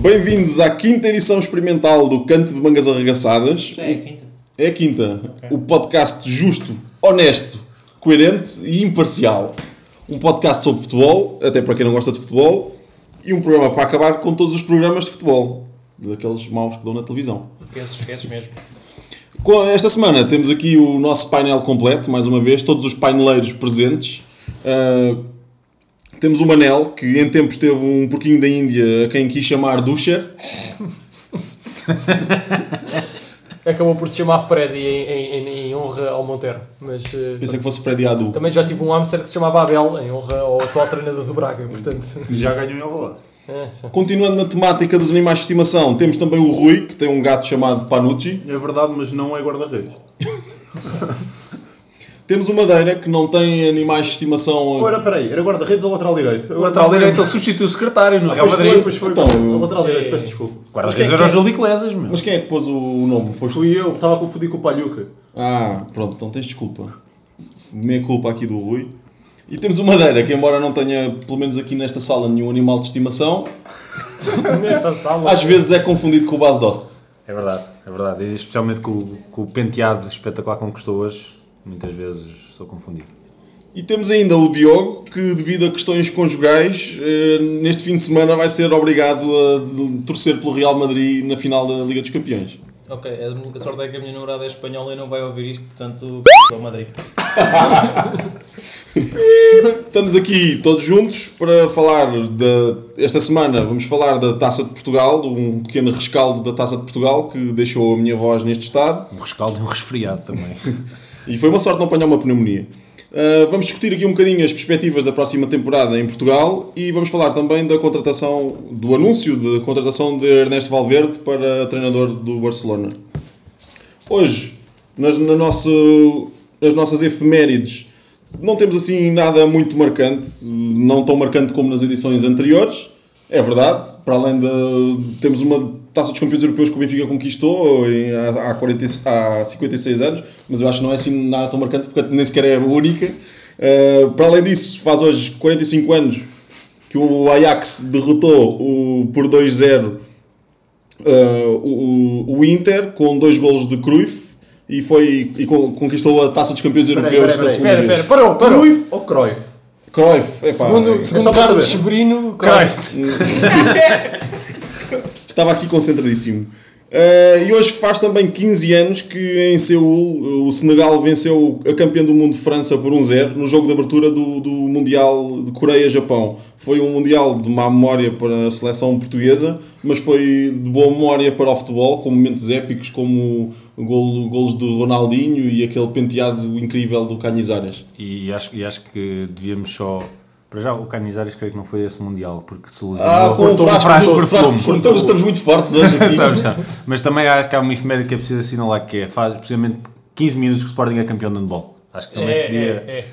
Bem-vindos à quinta edição experimental do Canto de Mangas Arregaçadas. Já é a quinta. É a quinta. O podcast justo, honesto, coerente e imparcial. Um podcast sobre futebol, até para quem não gosta de futebol, e um programa para acabar com todos os programas de futebol, daqueles maus que dão na televisão. Esses, esses mesmo. Esta semana temos aqui o nosso painel completo, mais uma vez, todos os paineleiros presentes. Ah, temos o Manel, que em tempos teve um porquinho da Índia a quem quis chamar Duscher. Acabou por se chamar Freddy em, em- em- em honra ao Monteiro. Mas eh, Pensei que fosse Freddy Adu. também já tive um hamster que se chamava Abel em honra ao atual treinador do Braga. Portanto, Já ganhou em Alvalade. é. Continuando na temática dos animais de estimação, temos também o Rui, que tem um gato chamado Panucci. É verdade, mas não é guarda-redes. Temos o Madeira, que não tem animais de estimação. Ou era, peraí, era guarda-redes ou lateral direito? O lateral direito ele substituiu o secretário no Real Pois Madrid. foi, pois foi. Então, o lateral direito, peço desculpa. Guarda-redes Mas era o quem- Júlio Iglesias, meu. Mas quem é que pôs o nome? Foste Fui eu, estava a confundir com o Palhuca. Ah, pronto, então tens desculpa. Meia culpa aqui do Rui. E temos o Madeira, que embora não tenha, pelo menos aqui nesta sala, nenhum animal de estimação, nesta sala. às vezes é confundido com o Bas Dost. É verdade, é verdade. E especialmente com, o- com o penteado espetacular que conquistou hoje, muitas vezes sou confundido. E temos ainda o Diogo, que devido a questões conjugais, eh, neste fim de semana vai ser obrigado a torcer pelo Real Madrid na final da Liga dos Campeões. Ok, a minha sorte é que a minha namorada é espanhola e não vai ouvir isto, portanto, ao Madrid. Estamos aqui todos juntos para falar da. Esta semana vamos falar da Taça de Portugal, de um pequeno rescaldo da Taça de Portugal que deixou a minha voz neste estado. Um rescaldo e um resfriado também. E foi uma sorte não apanhar uma pneumonia. Uh, vamos discutir aqui um bocadinho as perspectivas da próxima temporada em Portugal e vamos falar também da contratação, do anúncio da contratação de Ernesto Valverde para treinador do Barcelona. Hoje, nas, na nossa, nas nossas efemérides, não temos assim nada muito marcante, não tão marcante como nas edições anteriores, é verdade. Para além de. Temos uma taça dos campeões europeus que o Benfica conquistou em, há, há, 40, há 56 anos, mas eu acho que não é assim nada tão marcante porque nem sequer é a única. Uh, para além disso, faz hoje 45 anos que o Ajax derrotou o, por 2-0 uh, o, o Inter com dois golos de Cruyff e, foi, e con- conquistou a taça dos campeões europeus Espera, espera, parou, parou. Cruyff ou Cruyff? Cruyff, epá, Segundo, é- segundo Carlos saber. Severino, Cruyff. Estava aqui concentradíssimo. Eh, e hoje faz também 15 anos que em Seul o Senegal venceu a campeã do mundo França por 1-0 no jogo de abertura do, do Mundial de Coreia-Japão. Foi um Mundial de má memória para a seleção portuguesa, mas foi de boa memória para o futebol, com momentos épicos como gol, golos de Ronaldinho e aquele penteado incrível do Canizares. E acho, e acho que devíamos só. Para já, o Canizares creio que não foi esse Mundial, porque se lesionou. Ah, com o um frasco, frasco de perfume. estamos, estamos muito fortes hoje aqui. Estamos. Mas também acho que há uma efeméride que é preciso assinalar que é, faz precisamente 15 minutos que o Sporting é campeão de handball. Acho que também É, se podia. é, é.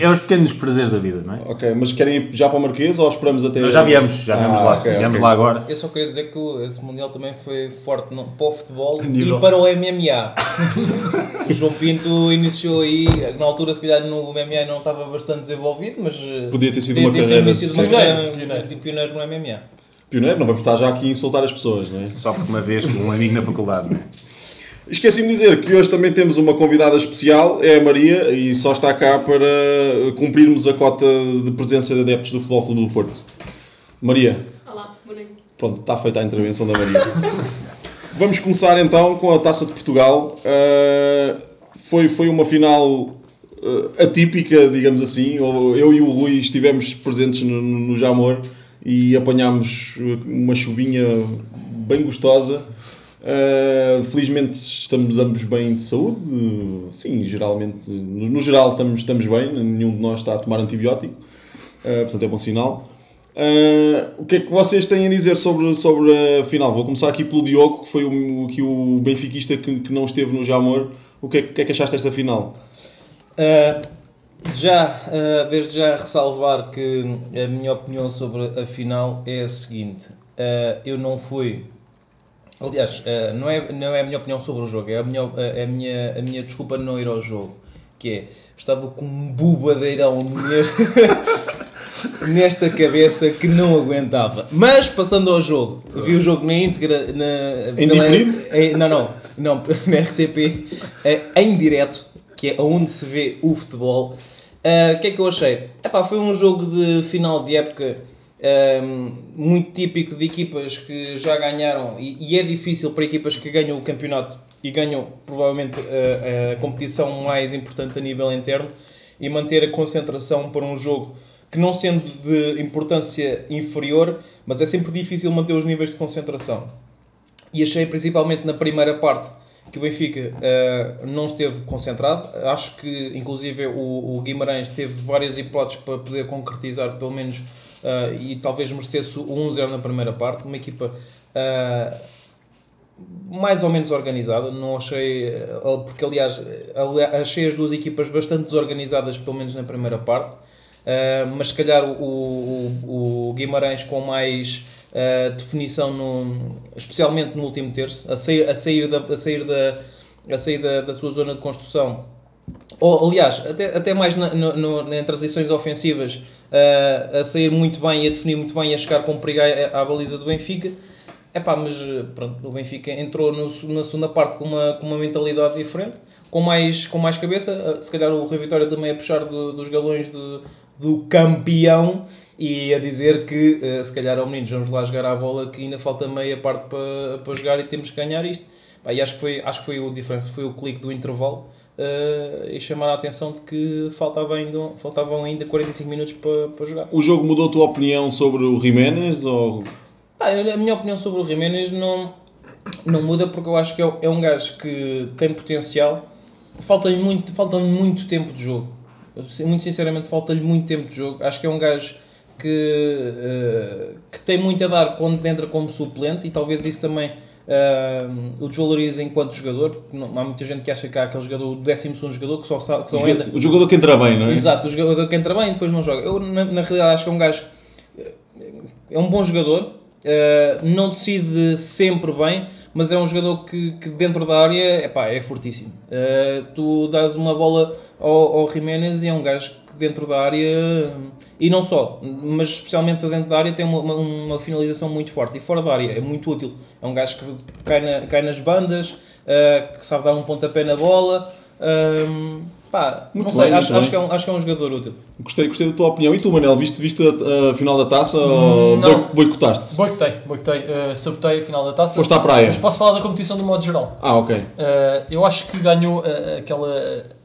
É, é os pequenos prazeres da vida, não é? Ok, mas querem ir já para o Marquês ou esperamos até... Nós já viemos, já viemos Ah, lá. ok, viemos ok. lá agora. Eu só queria dizer que esse Mundial também foi forte no- para o futebol Nível. e para o MMA. o João Pinto iniciou aí, na altura se calhar no MMA não estava bastante desenvolvido, mas eh, Podia ter sido podia uma ter carreira sido uma de carreira. Pioneiro. de pioneiro no MMA. Pioneiro, não vamos estar já aqui a insultar as pessoas, não é? Só porque uma vez com um amigo na faculdade, não é? Esqueci-me de dizer que hoje também temos uma convidada especial, é a Maria, e só está cá para cumprirmos a cota de presença de adeptos do Futebol Clube do Porto. Maria, Olá, boa noite. pronto, está feita a intervenção da Maria. Vamos começar então com a Taça de Portugal. Uh, foi, foi uma final uh, atípica, digamos assim. Eu e o Rui estivemos presentes no, no Jamor e apanhámos uh, uma chuvinha bem gostosa. Uh, felizmente estamos ambos bem de saúde. Uh, sim, geralmente, no, no geral estamos, estamos bem. Nenhum de nós está a tomar antibiótico. Uh, portanto é bom sinal. Uh, o que é que vocês têm a dizer sobre, sobre a final? Vou começar aqui pelo Diogo, que foi o, que o benfiquista que, que não esteve no Jamor. O que é, que- é que achaste desta final? Já, desde já ressalvar que a minha opinião sobre a final é a seguinte: eu não fui. Aliás, uh, não, é, não é a minha opinião sobre o jogo, é a minha, é a minha, a minha desculpa de não ir ao jogo. Que é, estava com um bubadeirão mesmo. nesta cabeça que não aguentava. Mas, passando ao jogo, vi o jogo na íntegra. Na, Em pela- não, não, não, na RTP, eh, em direto, que é onde se vê o futebol. O que é que eu achei? Epá, foi um jogo de final de época ahm, muito típico de equipas que já ganharam, e, e é difícil para equipas que ganham o campeonato e ganham provavelmente a, a competição mais importante a nível interno e manter a concentração para um jogo que não sendo de importância inferior, mas é sempre difícil manter os níveis de concentração. E achei principalmente na primeira parte que o Benfica eh, não esteve concentrado. Acho que, inclusive, o, o Guimarães teve várias hipóteses para poder concretizar, pelo menos, eh, e talvez merecesse o 1-0 na primeira parte. Uma equipa eh, mais ou menos organizada. Não achei, eh, porque aliás, ali- achei as duas equipas bastante desorganizadas, pelo menos na primeira parte. Uh, mas se calhar o, o, o Guimarães com mais uh, definição, no, especialmente no último terço, a sair, a sair, da, a sair, da, a sair da, da sua zona de construção, ou aliás, até, até mais na, no, no, em transições ofensivas, uh, a sair muito bem e a definir muito bem e a chegar com perigo à, à baliza do Benfica. Epá, mas pronto, o Benfica entrou no, na segunda parte com uma, com uma mentalidade diferente, com mais, com mais cabeça. Se calhar o Rui Vitória também a puxar do, dos galões do, do campeão e a dizer que se calhar ao meninos vamos lá jogar a bola que ainda falta meia parte para, para jogar e temos que ganhar isto. Pá, e acho que foi, acho que foi o diferença, foi o clique do intervalo uh, e chamar a atenção de que faltava ainda, faltavam ainda 45 minutos para, para jogar. O jogo mudou a tua opinião sobre o Jiménez ou ah, a minha opinião sobre o Jiménez não, não muda porque eu acho que é, é um gajo que tem potencial. Falta-lhe muito, falta muito tempo de jogo. Muito sinceramente, falta-lhe muito tempo de jogo. Acho que é um gajo que, uh, que tem muito a dar quando entra como suplente e talvez isso também uh, o desvaloriza enquanto jogador. Porque não, há muita gente que acha que há aquele jogador, o 12 jogador que só, sabe, que só o, entra. o jogador que entra bem, não é? Exato, o jogador que entra bem e depois não joga. Eu, na, na realidade, acho que é um gajo. É um bom jogador, Uh, não decide sempre bem, mas é um jogador que, que dentro da área epá, é fortíssimo. Uh, tu dás uma bola ao, Jiménez e é um gajo que dentro da área, e não só, mas especialmente dentro da área, tem uma, uma, uma finalização muito forte. E fora da área é muito útil. É um gajo que cai, na, cai nas bandas, uh, que sabe dar um pontapé na bola. Pá, Muito não sei, bem, acho, acho, que é um, acho que é um jogador útil. Gostei, gostei da tua opinião. E tu, Manel, viste, viste a, a final da taça ou não. boi- boicotaste? Boicotei, boicotei, uh, sabotei a final da taça. Foste à praia? Mas posso falar da competição de modo geral. Ah, ok. Uh, eu acho que ganhou uh, aquela,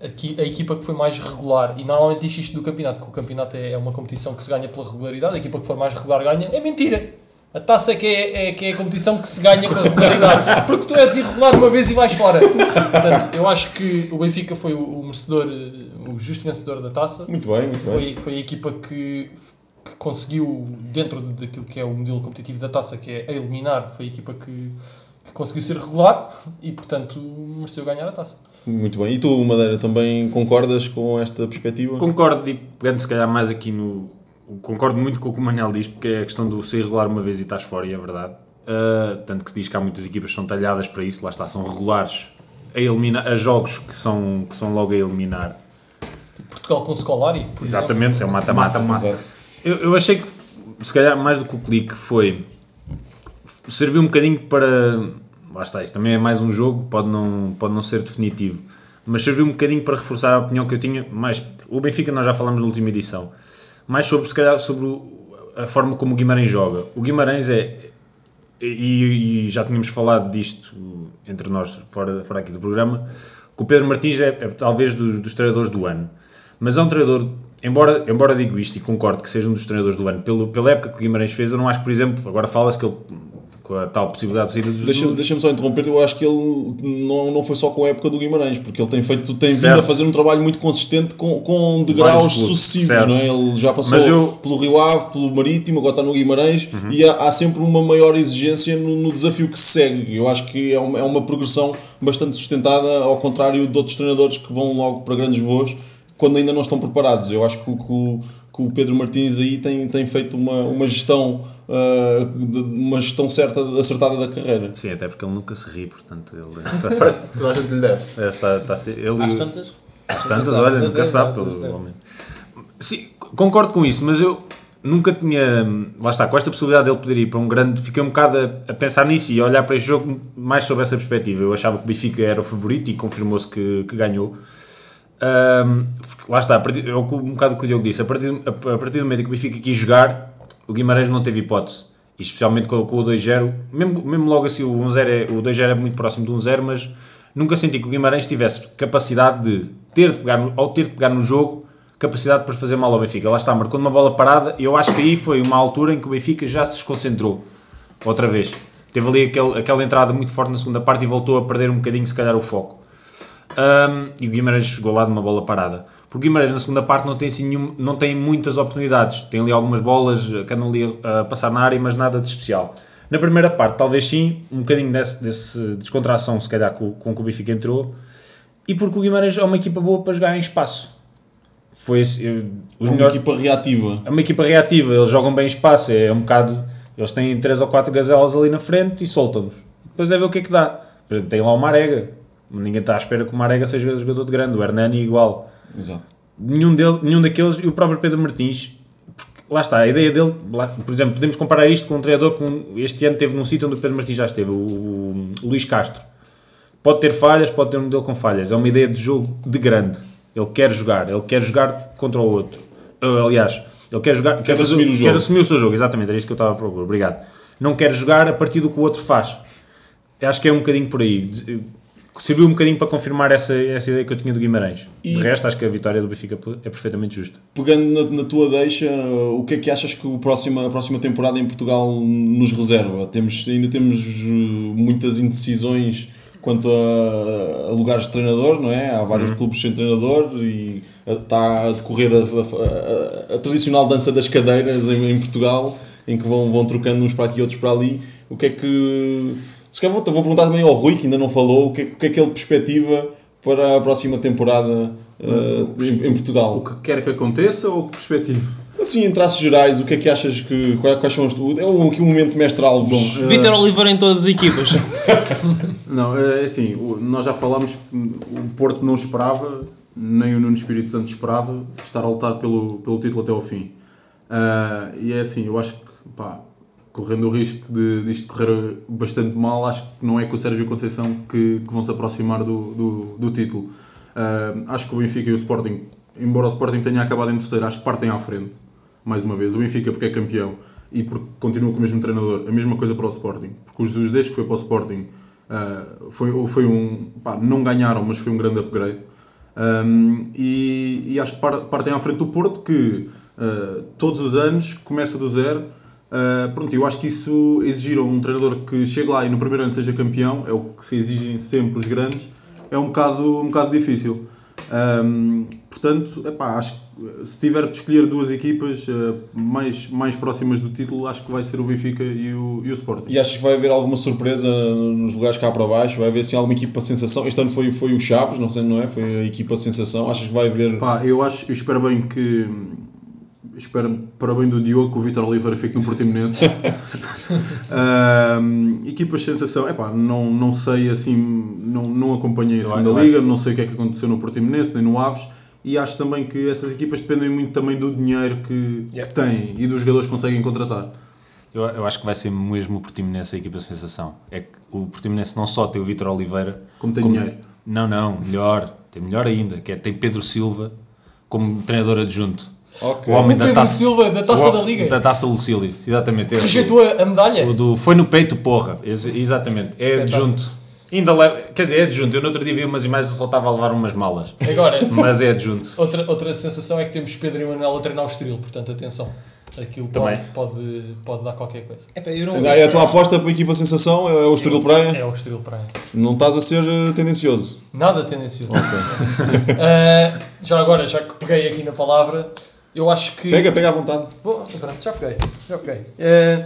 aqui, a equipa que foi mais regular. E normalmente diz isto do campeonato, que o campeonato é, é uma competição que se ganha pela regularidade. A equipa que for mais regular ganha. É mentira! A taça é que é, é que é a competição que se ganha pela regularidade. Porque tu és irregular uma vez e vais fora. Portanto, eu acho que o Benfica foi o, o merecedor, uh, o justo vencedor da taça. Muito bem, muito bem. Foi, foi a equipa que, que conseguiu, dentro de- daquilo que é o modelo competitivo da taça, que é a eliminar, foi a equipa que, que conseguiu ser regular e, portanto, mereceu ganhar a taça. Muito bem. E tu, Madeira, também concordas com esta perspectiva? Concordo e pegando se calhar mais aqui no. Concordo muito com o que o Manel diz, porque é a questão do ser irregular uma vez e estás fora, e é verdade. Uh, tanto que se diz que há muitas equipas que são talhadas para isso, lá está, são regulares a, eliminar, a jogos que são, que são logo a eliminar. Portugal com Scolari, por Exatamente, é um mata-mata. Exato. Eu, eu achei que, se calhar, mais do que o clique foi. serviu um bocadinho para. Lá está, isso também é mais um jogo, pode não, pode não ser definitivo, mas serviu um bocadinho para reforçar a opinião que eu tinha. Mais, o Benfica, nós já falamos na última edição, mais sobre, se calhar, sobre a forma como o Guimarães joga. O Guimarães é. E, e já tínhamos falado disto entre nós, fora, fora aqui do programa, que o Pedro Martins é, é talvez dos, dos treinadores do ano. Mas é um treinador, embora, embora digo isto e concordo que seja um dos treinadores do ano, pelo, pela época que o Guimarães fez, eu não acho que, por exemplo, agora fala-se que ele, com a tal possibilidade de saída dos Deixa-me deixa só interromper, eu acho que ele não, não foi só com a época do Guimarães, porque ele tem feito, tem vindo Certo. a fazer um trabalho muito consistente com, com degraus sucessivos, certo. não é? Ele já passou eu- Uhum. pelo Rio Ave, pelo Marítimo, agora está no Guimarães e há, há sempre uma maior exigência no, no desafio que se segue. Eu acho que é uma, é uma progressão bastante sustentada, ao contrário de outros treinadores que vão logo para grandes voos quando ainda não estão preparados. Eu acho que, o- que que o Pedro Martins aí tem, tem feito uma, uma gestão ah, de- uma gestão certa, acertada da carreira. Sim, até porque ele nunca se ri, portanto, ele está, que toda a gente lhe deve. É, está, está a ser- ele, Às tantas? Às tantas, olha, tantas, nunca sabe, pelo homem. Sim, concordo com isso, mas eu nunca tinha. Lá está, com esta possibilidade dele poder ir para um grande. Fiquei um bocado a, a pensar nisso e a olhar para este jogo mais sob essa perspectiva. Eu achava que o Benfica era o favorito e confirmou-se que, que ganhou. Porque lá está, é um bocado o que o Diogo disse. A partir, a, a partir do momento em que o Benfica quis jogar, o Guimarães não teve hipótese. E especialmente com, com o 2-0, mesmo, mesmo logo assim o 1-0 é, o 2-0 é muito próximo do 1-0, mas nunca senti que o Guimarães tivesse capacidade de ter de pegar no, ao ter de pegar no jogo, capacidade para fazer mal ao Benfica. Lá está, marcou uma bola parada e eu acho que aí foi uma altura em que o Benfica já se desconcentrou outra vez. Teve ali aquele, aquela entrada muito forte na segunda parte e voltou a perder um bocadinho, se calhar, o foco. Um, e o Guimarães chegou lá de uma bola parada. Porque o Guimarães na segunda parte não tem, assim, nenhum, não tem muitas oportunidades. Tem ali algumas bolas que andam ali a, a passar na área, mas nada de especial. Na primeira parte, talvez sim, um bocadinho desse, desse descontração, se calhar, com, com que o Benfica entrou. E porque o Guimarães é uma equipa boa para jogar em espaço. Foi esse, eu- os Uma melhores- equipa reativa. é uma equipa reativa, eles jogam bem espaço, é um bocado. Eles têm 3 ou 4 gazelas ali na frente e soltam-nos. Depois é ver o que é que dá. Por exemplo, tem lá o Marega. Ninguém está à espera que o Marega seja jogador de grande. O Hernani é igual. Exato. Nenhum, dele, nenhum daqueles. E o próprio Pedro Martins. lá está, a ideia dele. lá- por exemplo, podemos comparar isto com um treinador que este ano teve num sítio onde o Pedro Martins já esteve, o, o Luís Castro. Pode ter falhas, pode ter um modelo com falhas. É uma ideia de jogo de grande. Ele quer jogar, ele quer jogar contra o outro. Uh, aliás, ele quer jogar, quer, assumir o jogo. Quer assumir o seu jogo, exatamente, era isto que eu estava a procurar. Obrigado. Não quer jogar a partir do que o outro faz. Acho que é um bocadinho por aí. Serviu um bocadinho para confirmar essa, essa ideia que eu tinha do Guimarães. E- De resto, acho que a vitória do Benfica é perfeitamente justa. Pegando na, na tua deixa, o que é que achas que o próxima, a próxima temporada em Portugal nos reserva? Temos, ainda temos eh, muitas indecisões quanto a, a lugares de treinador, não é? Há vários clubes sem treinador e está a decorrer a, a- a- a tradicional dança das cadeiras em, em Portugal, em que vão, vão trocando uns para aqui e outros para ali. O que é que. Se calhar vou, vou perguntar também ao Rui, que ainda não falou, o que é, o que, é que ele perspectiva para a próxima temporada eh, em, em Portugal? O que quer que aconteça ou que perspectiva? Assim, em traços gerais, o que é que achas que. Quais, são os. É um, aqui um momento mestral. Bom, Vítor Oliveira em todas as equipas. Não, é assim, nós já falámos que o Porto não esperava, nem o Nuno Espírito Santo esperava, estar a lutar pelo, pelo título até ao fim. Ah, e é assim, eu acho que, pá, correndo o risco de disto correr bastante mal, acho que não é com o Sérgio Conceição que, que vão se aproximar do, do, do título. Ah, acho que o Benfica e o Sporting, embora o Sporting tenha acabado em terceiro, acho que partem à frente, mais uma vez. O Benfica porque é campeão e porque continua com o mesmo treinador, a mesma coisa para o Sporting. Porque o Jesus desde que foi para o Sporting ah, foi, foi um. Pá, não ganharam, mas foi um grande upgrade. Um, e, e acho que par- partem à frente do Porto que ah, todos os anos começa do zero. Ah, pronto, eu acho que isso exigiram um treinador que chegue lá e no primeiro ano seja campeão, é o que se exigem sempre os grandes, é um bocado, um bocado difícil. Um, portanto, epá, acho que se tiver de escolher duas equipas ah, mais, mais próximas do título, acho que vai ser o Benfica e o, e o Sporting. e achas que vai haver alguma surpresa nos lugares cá para baixo? Vai haver assim, alguma equipa sensação? Este ano foi, foi o Chaves, não sei, não é? Foi a equipa sensação. Achas que vai haver. Eu acho, eu espero bem que espero para bem do Diogo que o Vitor Oliveira fique no Portimonense. Equipas sensação, epá, não, não sei assim, não, não acompanhei a segunda liga, não sei o que é que aconteceu no Portimonense nem no Aves e acho também que essas equipas dependem muito também do dinheiro que, Yeah. que têm e dos jogadores que conseguem contratar. Eu, eu acho que vai ser mesmo o Portimonense a equipa sensação. É que o Portimonense não só tem o Vítor Oliveira... Como tem dinheiro. Não, não, melhor. Tem melhor ainda, que é tem Pedro Silva como treinador adjunto. Ok. O homem O da taça, Silva, da Taça o- da Liga. Da Taça Lucílio, exatamente. esse. Rejeitou a, a medalha. O do foi no peito, porra. Ex- exatamente. É adjunto. Ainda leva, quer dizer, é adjunto. Eu no outro dia vi umas imagens, eu só estava a levar umas malas. Agora, Mas é adjunto. outra, outra sensação é que temos Pedro e Manuel a treinar o Estoril, portanto, atenção. Aquilo pode, Também. pode, pode dar qualquer coisa. Epá, eu não- É a tua aposta para a equipa sensação? É o Estoril Praia? É o Estoril Praia. Não estás a ser eh, tendencioso. Nada tendencioso. Ah, já agora, já que peguei aqui na palavra, eu acho que. Pega, pega à vontade. Vou, pronto, já peguei. Já peguei. Eh,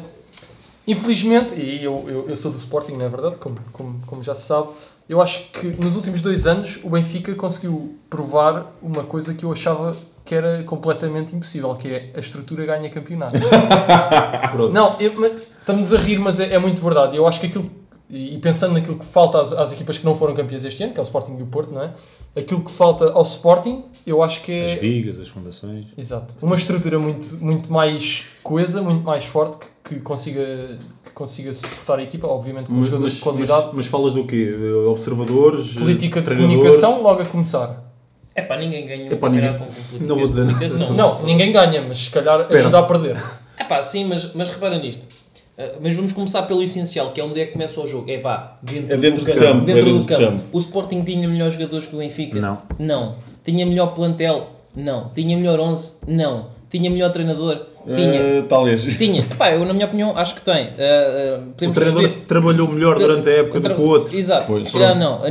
infelizmente, e eu, eu, eu sou do Sporting, não é verdade? Como, como, como já se sabe, eu acho que nos últimos dois anos o Benfica conseguiu provar uma coisa que eu achava que era completamente impossível, que é a estrutura ganha campeonato. Não, eu- estamos a rir, mas é, é muito verdade. Eu acho que aquilo e, pensando naquilo que falta às, às equipas que não foram campeãs este ano, que é o Sporting e o Porto, não é? Aquilo que falta ao Sporting, eu acho que é. As vigas, as fundações. Exato. Uma estrutura muito, muito mais coesa, muito mais forte, que, que consiga, que consiga suportar a equipa, obviamente com Mas, jogadores mas, de qualidade. mas- mas falas do quê? De Observadores? política de comunicação logo a começar. É pá, ninguém ganha Epá, um ninguém- não vou de dizer nada comunicação. sobre Não, ninguém ganha, mas se calhar ajuda a perder. É pá, sim, mas, mas repara nisto. Uh, mas vamos começar pelo essencial, que é onde é que começa o jogo. É pá, dentro, É dentro do de campo, Dentro é do dentro de campo. campo. O Sporting tinha melhores jogadores que o Benfica? Não. Não. Tinha melhor plantel? Não. Tinha melhor 11? Não. Tinha melhor treinador? Tinha. Eh, talvez. Tinha. Epá, eu na minha opinião acho que tem. Uh, uh, O treinador perceber- trabalhou melhor durante a época Outra- do que o outro. Exato, Pois, se calhar não.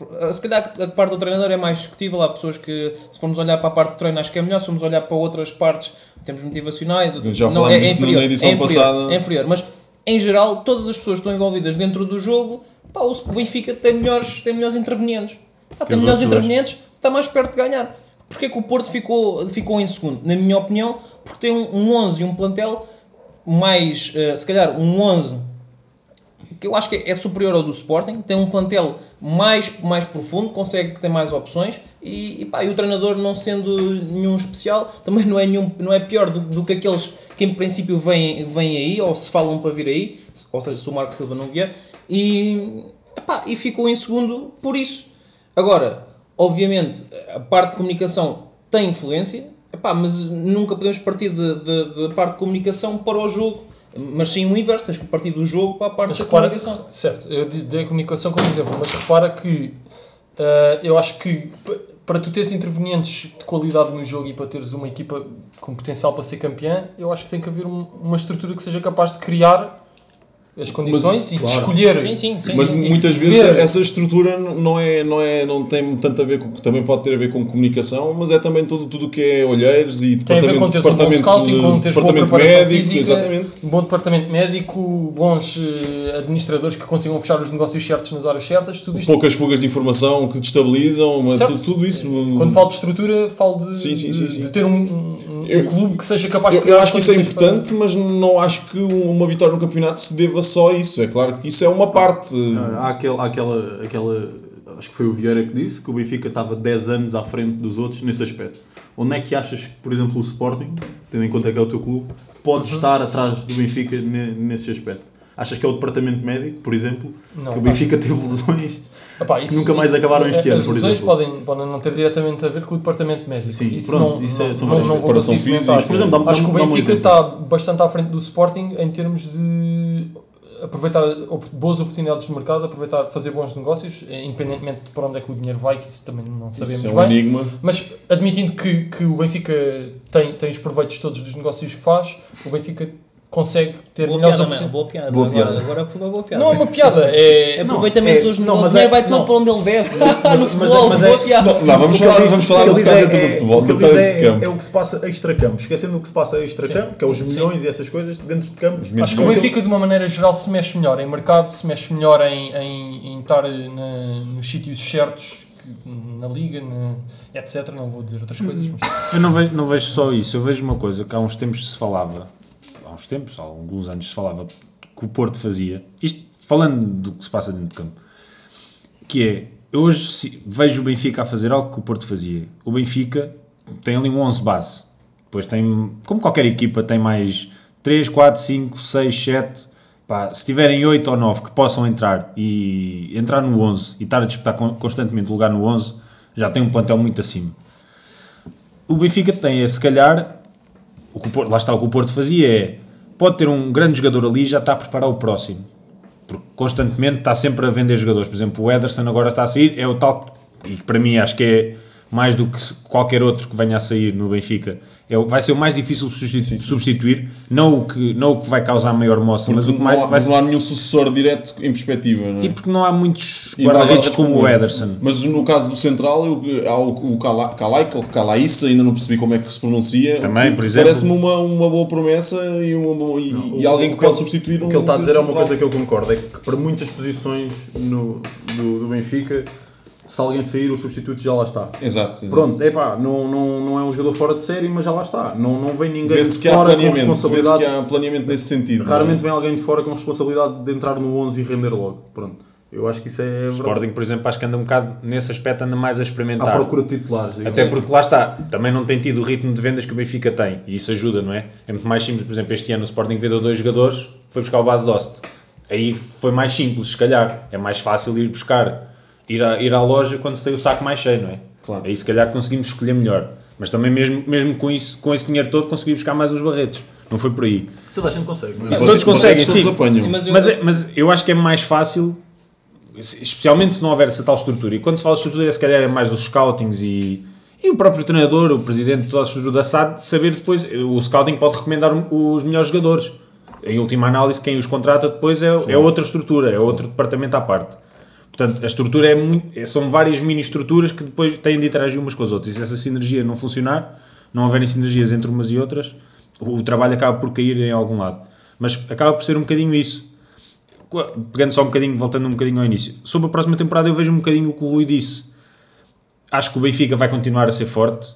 Eh, se calhar a parte do treinador é mais discutível. Há pessoas que, se formos olhar para a parte do treino, acho que é melhor. Se formos olhar para outras partes, temos motivacionais. outras- Já não, falámos é, é disso na inferior, edição é inferior, passada. É inferior. Mas, em geral, todas as pessoas que estão envolvidas dentro do jogo, pá, o Benfica tem melhores, tem melhores intervenientes. Tem melhores outros intervenientes, está mais perto de ganhar. Porquê que o Porto ficou, ficou em segundo? Na minha opinião, porque tem um, um 11 e um plantel mais, eh, se calhar, um 11 que eu acho que é superior ao do Sporting, tem um plantel mais, mais profundo, consegue ter mais opções e, e, pá, e o treinador não sendo nenhum especial, também não é, nenhum, não é pior do, do que aqueles que em princípio vêm, vêm aí ou se falam para vir aí, ou seja, se o Marco Silva não vier, e, epá, e ficou em segundo por isso. Agora, obviamente, a parte de comunicação tem influência, epá, mas nunca podemos partir da parte de comunicação para o jogo. Mas sim o inverso, tens que partir do jogo para a parte Mas da repara, comunicação. certo, eu de- dei a comunicação como exemplo, mas repara que eh, eu acho que para tu teres intervenientes de qualidade no jogo e para teres uma equipa com potencial para ser campeã, eu acho que tem que haver um- uma estrutura que seja capaz de criar as condições e de claro. escolher. Sim, sim, sim. Mas sim. muitas E vezes ver- essa estrutura não é, não é não tem tanto a ver com também pode ter a ver com comunicação, mas é também tudo tudo que é olheiros e Tem a ver com departamento, um bom departamento, scouting, com teres departamento médico, física, exatamente. um bom departamento médico, bons eh, administradores que consigam fechar os negócios certos nas horas certas, tudo isto. Poucas fugas de informação que destabilizam, mas tudo, tudo isso. Quando falo de estrutura, falo de, Sim, sim, de- sim, sim. de ter um, um- um Eu- clube que seja capaz de Eu, eu acho que isso é condições para- importante, mas não acho que uma vitória no campeonato se deva só isso. É claro que isso é uma parte. Há, aquele, há aquela, aquela. Acho que foi o Vieira que disse que o Benfica estava 10 anos à frente dos outros nesse aspecto. Onde é que achas que, por exemplo, o Sporting, tendo em conta que é o teu clube, pode Uhum. estar atrás do Benfica ne- nesse aspecto? Achas que é o departamento médico, por exemplo? Não, que o Benfica teve lesões. Epá, isso- nunca mais acabaram este ano, As por lesões exemplo. podem, podem não ter diretamente a ver com o departamento médico. Sim, isso pronto, não, isso é- não, são não, várias não vou preparação conseguir física, comentar. mas, por exemplo, Acho que o um Benfica está bastante à frente do Sporting em termos de aproveitar boas oportunidades de mercado, aproveitar, fazer bons negócios, eh, independentemente de para onde é que o dinheiro vai, que isso também não sabemos Isso é um bem. enigma. Mas admitindo que, que o Benfica tem, tem os proveitos todos dos negócios que faz, o Benfica consegue ter Boa melhores oportunidades. boa piada. Boa agora, piada. agora foi uma boa piada. Não é uma piada, é. Aproveitamento é- dos não, mas o dinheiro é- vai todo não. para onde ele deve. no mas futebol, é- mas é- boa piada. Não, vamos O que falar, vamos falar do que está dentro do é- futebol, o que do ele que está diz dentro de é, campo. é o que se passa extra-campo. Esquecendo o que se passa extra-campo, que é os milhões e essas coisas, dentro de campo. Acho que o Benfica, de uma maneira geral, se mexe melhor em mercado, se mexe melhor em, em, em estar na- nos sítios certos, na liga, na- etc. Não vou dizer outras coisas, mas. Eu não vejo, não vejo só isso, eu vejo uma coisa que há uns tempos se falava, uns tempos, há alguns anos se falava que o Porto fazia, isto falando do que se passa dentro de campo, que é, eu hoje vejo o Benfica a fazer algo que o Porto fazia. O Benfica tem ali um 11 base, depois tem, como qualquer equipa, tem mais 3, 4, 5, 6, 7, pá, se tiverem 8 ou 9 que possam entrar e entrar no 11 e estar a disputar con- constantemente lugar no 11, já tem um plantel muito acima o Benfica tem é, se calhar, o que o Porto, lá está o que o Porto fazia é, pode ter um grande jogador ali e já está a preparar o próximo. Porque constantemente está sempre a vender jogadores. Por exemplo, o Ederson agora está a sair, é o tal, e para mim acho que é mais do que qualquer outro que venha a sair no Benfica. É, o- vai ser o mais difícil de substitu- substituir, não o, que, não o que vai causar maior moça, mas o que não, mais há, vai não ser. há nenhum sucessor direto em perspectiva. Não é? E porque não há muitos E não guarda-redes como o Ederson. Mas no caso do Central, eu- há o, o Cala- Calaika, ou Calaissa, ainda não percebi como é que se pronuncia. Também, por exemplo. Parece-me uma, uma boa promessa e, uma e- e O- alguém o que pode ele- substituir um O que ele está a dizer é uma coisa que eu concordo, é que para muitas posições no, do, do Benfica se alguém sair, o substituto já lá está. Exato, exato. Pronto, epá, não, não, não é um jogador fora de série, mas já lá está. Não, não vem ninguém de fora com planeamento, vê-se responsabilidade. que há planeamento nesse sentido. é? Raramente vem alguém de fora com responsabilidade de entrar no 11 e render logo. Pronto. Eu acho que isso é O. Sporting, por exemplo, acho que anda um bocado nesse aspecto, anda mais a À experimentar. procura de titulares. digamos. Até porque lá está, também não tem tido o ritmo de vendas que o Benfica tem, e isso ajuda, não é? É muito mais simples, por exemplo, este ano o Sporting vendeu dois jogadores, foi buscar o base Dost. Aí foi mais simples, se calhar. É mais fácil ir buscar, ir, à, ir à loja quando se tem o saco mais cheio, não é? Claro. Aí se calhar conseguimos escolher melhor. Mas também mesmo, mesmo com, isso, com esse dinheiro todo consegui buscar mais uns barretos. Não foi por aí. Isso toda a gente consegue. não é? Isso todos Todos conseguem, todos sim. apanham. Mas eu- Mas, é- mas eu acho que é mais fácil, especialmente se não houver essa tal estrutura. E quando se fala de estrutura, se calhar é mais dos scoutings e, e o próprio treinador, o presidente, toda a estrutura da SAD, saber depois. O scouting pode recomendar os melhores jogadores. Em última análise, quem os contrata depois é, é outra estrutura, é outro departamento à parte. Portanto, a estrutura é muito, é- são várias mini estruturas que depois têm de interagir umas com as outras. E se essa sinergia não funcionar, não houverem sinergias entre umas e outras, o, o trabalho acaba por cair em algum lado. Mas acaba por ser um bocadinho isso. Pegando só um bocadinho, voltando um bocadinho ao início. Sobre a próxima temporada, eu vejo um bocadinho o que o Rui disse. Acho que o Benfica vai continuar a ser forte.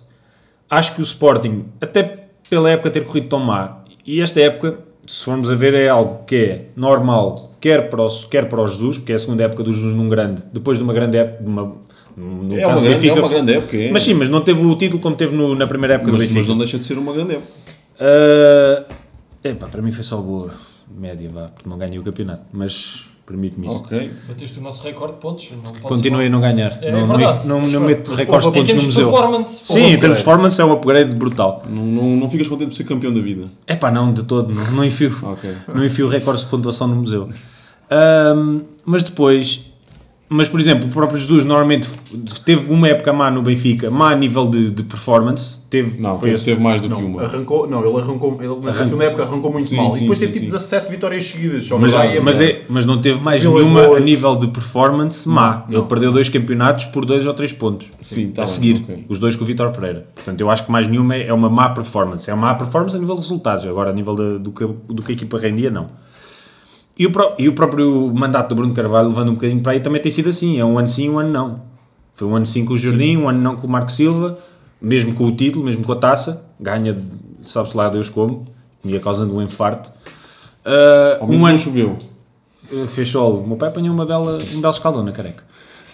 Acho que o Sporting, até pela época ter corrido tão má, e esta época, se formos a ver, é algo que é normal, quer para o, quer para o Jesus, porque é a segunda época do Jesus num grande, depois de uma grande época, de uma, no É uma caso do grande- é uma foi- grande época, é. Mas sim, mas não teve o título como teve no- na primeira época do Mas, Benfica. mas não deixa de ser uma grande época. Epá, para mim foi só boa média, vá, porque não ganhei o campeonato, mas permite-me isso. Ok. Bateste o nosso recorde de pontos. Não Continuei a não ganhar. É não, verdade. não, não, não meto recordes de pontos no de museu. performance, Sim, em termos de upgrade. performance é um upgrade brutal. Não, não, não ficas contente por ser campeão da vida. É pá, não, de todo, não, não enfio, Ok. não enfio recordes de pontuação no museu. Ahm, mas depois, mas por exemplo, o próprio Jesus normalmente teve uma época má no Benfica, má a nível de, de performance. Teve, Não, foi teve, teve mais do que Não, uma. arrancou, não, ele arrancou, ele na Arrancou. segunda época arrancou muito Sim, mal sim, e depois sim, teve tipo sim. 17 vitórias seguidas. Só que Mas, já ia mas, bem. é, mas não teve mais Vilas nenhuma Boas. a nível de performance má. Ele perdeu dois campeonatos por dois ou três pontos Sim, tá a bem, seguir. ok. Os dois com o Vitor Pereira. Portanto, eu acho que mais nenhuma é é uma má performance. É uma má performance a nível de resultados. Agora, a nível da- do, que, do que a equipa rendia, não. E o, e o próprio mandato do Bruno Carvalho, levando um bocadinho para aí, também tem sido assim. É um ano sim, um ano não. Foi um ano sim com o Jardim, um ano não com o Marco Silva, mesmo com o título, mesmo com a taça. Ganha, sabe-se lá Deus como, e a causa de um infarto. Ah, menos um ano, choveu. Uh, fez sol. O meu pai apanhou uma bela, um belo escaldão na careca.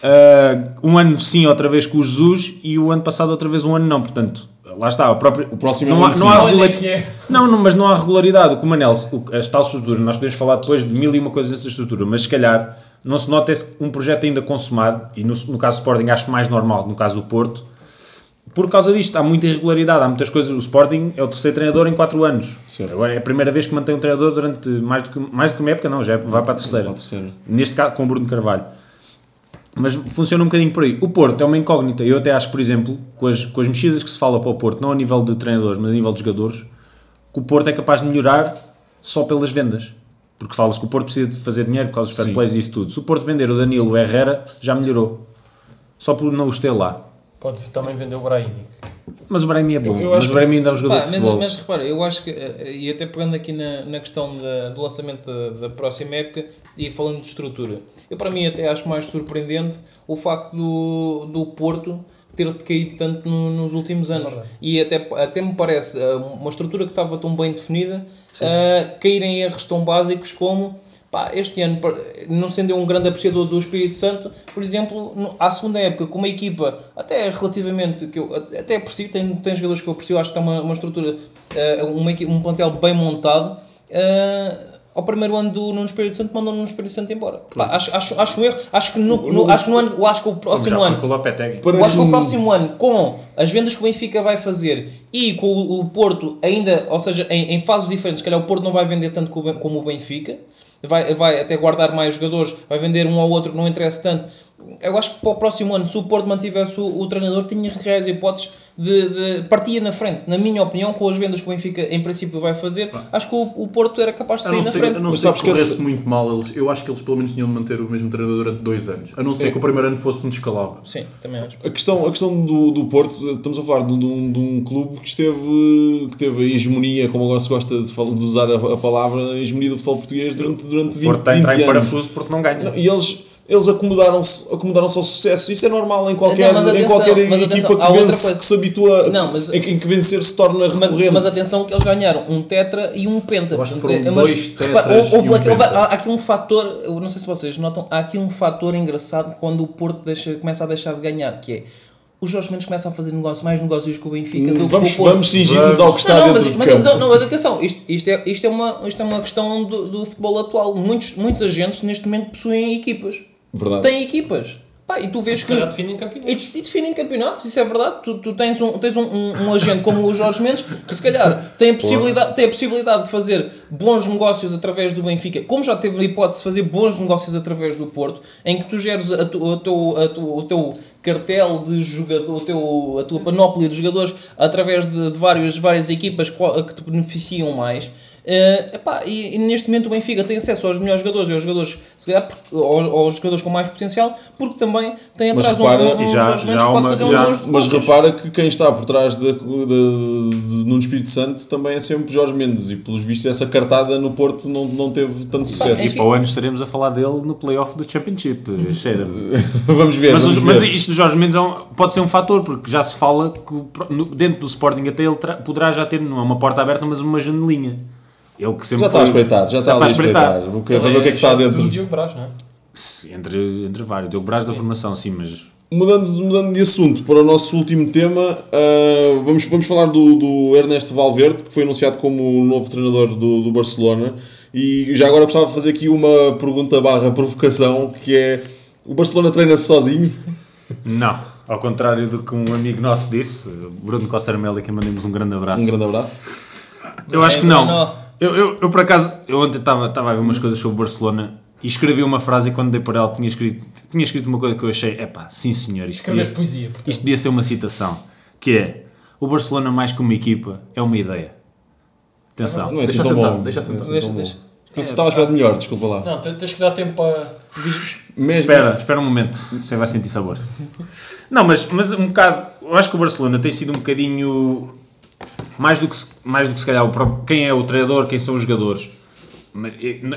Uh, um ano sim, outra vez com o Jesus, e o ano passado outra vez um ano não. Portanto, lá está. O, próprio, O próximo é não há, ano não há sim. regula- Olha que é. não, não, mas não há regularidade. O que o Manel, as tal estrutura, nós podemos falar depois de mil e uma coisas dessa estrutura, mas se calhar não se nota esse, um projeto ainda consumado, e no, no caso do Sporting acho mais normal, no caso do Porto, por causa disto, há muita irregularidade, há muitas coisas. O Sporting é o terceiro treinador em 4 anos. Certo. Agora é a primeira vez que mantém um treinador durante mais do que, mais do que uma época, não, já vai para a terceira. Para a terceira. Neste caso, com o Bruno Carvalho. Mas funciona um bocadinho por aí. O Porto é uma incógnita. Eu até acho, por exemplo, com as, com as mexidas que se fala para o Porto, não a nível de treinadores, mas a nível de jogadores, que o Porto é capaz de melhorar só pelas vendas. Porque fala-se que o Porto precisa de fazer dinheiro por causa dos fair plays e isso tudo. Se o Porto vender o Danilo o Herrera, já melhorou. Só por não os ter lá. Pode também vender o Brahim. Mas o Brahim é bom. Eu- eu mas o Brahim ainda é um jogador Pá, de mas, futebol. mas repara, eu acho que, eh, e até pegando aqui na, na questão da- do lançamento da, da próxima época e falando de estrutura, eu para mim até acho mais surpreendente o facto do, do Porto ter decaído tanto no- nos últimos anos. E até, até me parece eh, uma estrutura que estava tão bem definida eh, cair em erros tão básicos como. Pá, este ano não sendo eu um grande apreciador do Espírito Santo, por exemplo, à segunda época, com uma equipa até relativamente que eu até aprecio, tem, tem jogadores que eu aprecio, acho que tem uma, uma estrutura, eh, uma, um plantel bem montado. eh, ao primeiro ano do Nuno Espírito Santo, mandou o Nuno Espírito Santo embora. Pá, acho, acho, acho um erro. Acho que no, no- acho que no ano, acho que o próximo ano. com o Lopetegui. Acho que o próximo ano, com as vendas que o Benfica vai fazer e com o, o Porto ainda, ou seja, em, em fases diferentes, se calhar o Porto não vai vender tanto co- como o Benfica, vai, vai até guardar mais jogadores, vai vender um ao outro não interessa tanto. Eu acho que para o próximo ano, se o Porto mantivesse o, o treinador, tinha reais hipóteses de, de partia na frente. Na minha opinião, com as vendas que o Benfica em princípio vai fazer, acho que o, o Porto era capaz de sair não na ser, frente. a não Mas ser sabes que corresse esse- muito mal, eles, eu acho que eles pelo menos tinham de manter o mesmo treinador durante dois anos. A não ser É. que o primeiro ano fosse um descalabro. Sim, também acho. A questão, a questão do, do Porto, estamos a falar de, de um, de um clube que esteve que teve a hegemonia, como agora se gosta de, fal- de usar a, a palavra, a hegemonia do futebol português durante, durante O 20, Porto está a 20 entrar em anos. parafuso porque não ganha. Não, E eles, eles acomodaram-se acomodaram ao sucesso. Isso é normal em qualquer, Não, mas em atenção, qualquer mas equipa atenção, que, vence, coisa. que se habitua, Não, mas- em, que- em que vencer se torna Mas, recorrente. mas atenção que eles ganharam um tetra e um penta. Eu acho que Portanto, foram mas, dois tetras houve um aqui- penta. há aqui um fator, eu não sei se vocês notam, há aqui um fator engraçado quando o Porto deixa, começa a deixar de ganhar, que é o Jorge Mendes começa a fazer negócio, mais negócios com o Benfica do que vamos, com o Porto. vamos cingir-nos ao que está não, não, mas, do mas, campo. não, não, mas atenção, isto, isto, é, isto, é uma, isto é uma questão do, do futebol atual. Muitos, muitos agentes neste momento possuem equipas. Verdade. Têm equipas. Pá, e tu vês que. calhar definem campeonatos. E, e definem campeonatos, isso é verdade. Tu, tu tens, um, tens um, um, um agente como o Jorge Mendes que se calhar tem a, possibilidade, tem a possibilidade de fazer bons negócios através do Benfica, como já teve a hipótese de fazer bons negócios através do Porto, em que tu geres a tu, a teu, a tu, o teu cartel de jogador, o teu, a tua panóplia de jogadores através de, de várias, várias equipas que te beneficiam mais. Eh, epá, e, e neste momento o Benfica tem acesso aos melhores jogadores e aos jogadores, se calhar, aos, aos jogadores com mais potencial, porque também tem Mas atrás repara, um, um, um já- Jorge Mendes já que pode uma- fazer já- Mas repara que quem está por trás de, de, de Nuno Espírito Santo também é sempre Jorge Mendes e pelos vistos essa cartada no Porto não, não teve tanto sucesso. E para o ano estaremos a falar dele no playoff do Championship. Cheira-me. vamos ver, Mas, vamos os- mas ver. isto do Jorge Mendes é um- pode ser um fator, porque já se fala que dentro do Sporting até ele poderá já ter, não é uma porta aberta, mas uma janelinha. Ele que sempre Já está a espreitar, já está ali a espreitar. O que- Para ver o que é que está chefe dentro. Do Diogo Braz, não é? Entre, entre vários. Deu Braz da formação, sim, mas Mudando, mudando de assunto para o nosso último tema, ah, vamos, vamos falar do, do Ernesto Valverde, que foi anunciado como o novo treinador do, do Barcelona. E já agora gostava de fazer aqui uma pergunta barra provocação, que é, o Barcelona treina-se sozinho? não. Ao contrário do que um amigo nosso disse, Bruno Cossarmeli, que mandemos um grande abraço. Um grande abraço. Eu acho É, que não. Eu, eu, eu, por acaso, eu ontem estava estava a ver umas coisas sobre o Barcelona e escrevi uma frase e quando dei por ela tinha escrito, tinha escrito uma coisa que eu achei, epá, sim senhor, isto Escreveste devia, poesia, portanto. isto devia ser uma citação, que é, o Barcelona mais que uma equipa é uma ideia. Atenção. Não é assim Deixa tão sentar, bom. deixa Não é sentar. assim Deixa- tão bom. deixa. Isso estava a esperar de melhor, desculpa lá. Não, te- tens que dar tempo para. Mesmo- Espera, espera um momento, você vai sentir sabor. Não, mas, mas um bocado, eu acho que o Barcelona tem sido um bocadinho mais do que se, mais do que se calhar o próprio, quem é o treinador, quem são os jogadores.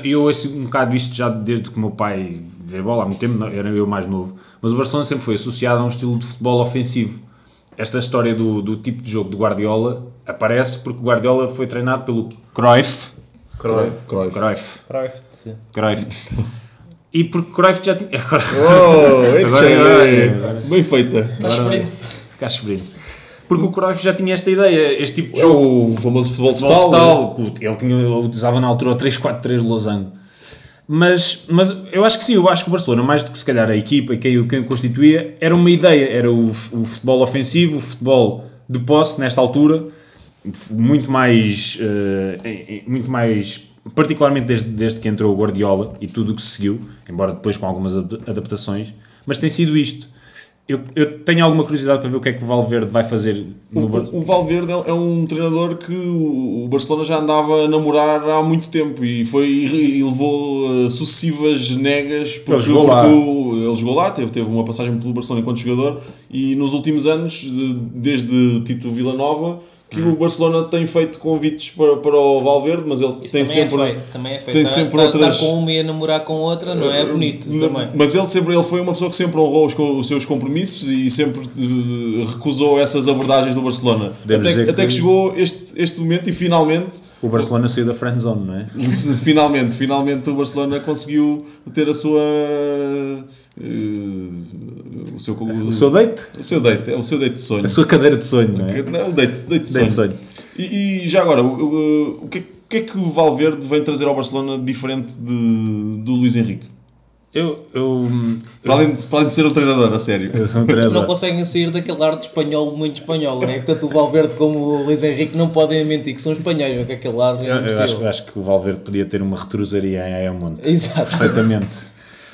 Eu ouço um bocado isto já desde que o meu pai vê bola há muito tempo, era eu mais novo. Mas o Barcelona sempre foi associado a um estilo de futebol ofensivo. Esta história do, do tipo de jogo do Guardiola aparece porque o Guardiola foi treinado pelo Cruyff. Cruyff. Cruyff. Cruyff. Cruyff. Cruyff. E porque Cruyff já tinha. Oh, é Agora- agora, Bem feita. Gasparini. Casperino. Porque o Cruyff já tinha esta ideia, este tipo de É jogo. o famoso futebol Futebol total. total, ele, tinha, ele utilizava na altura o 3-4-3 de Losango. Mas, mas eu acho que sim, eu acho que o Barcelona, mais do que se calhar a equipa e quem, o- quem o constituía, era uma ideia, era o, o futebol ofensivo, o futebol de posse nesta altura, muito mais, em- muito mais particularmente desde, desde que entrou o Guardiola e tudo o que se seguiu, embora depois com algumas ad- adaptações, mas tem sido isto. Eu, eu tenho alguma curiosidade para ver o que é que o Valverde vai fazer no Bar- O, Valverde é é um treinador que o Barcelona já andava a namorar há muito tempo e foi e levou eh, sucessivas negas porque, Ele jogou lá. ele jogou lá, teve, teve uma passagem pelo Barcelona enquanto jogador e nos últimos anos, de- desde Tito Villanova, que Hum. o Barcelona tem feito convites para, para o Valverde, mas ele Isso tem também sempre é feio. Também é feio. tem Estar- sempre estar- outras- estar com uma e a namorar com outra não é bonito N- também. Mas ele sempre ele foi uma pessoa que sempre honrou os, os seus compromissos e sempre eh, recusou essas abordagens do Barcelona. Podemos Até, que, até que que- chegou este, este momento e finalmente, O Barcelona saiu da friendzone, não é? finalmente, finalmente o Barcelona conseguiu ter a sua eh, o seu O seu date? o seu date, é o seu date de sonho. A sua cadeira de sonho, não é? Não, o date, date de Date sonho. de sonho. E, e já agora, o, o- o que, é- o que é que o Valverde vem trazer ao Barcelona diferente de, do Luís Henrique? Eu, eu, Para além, de, para além de ser um treinador, a sério. eu sou um Não treinador. conseguem sair daquele ar de espanhol muito espanhol, não é? Tanto o Valverde como o Luís Henrique não podem mentir que são espanhóis, mas que aquele ar é Eu, eu acho, eu acho que o Valverde podia ter uma retrosaria em Ayamonte. Exato. Perfeitamente.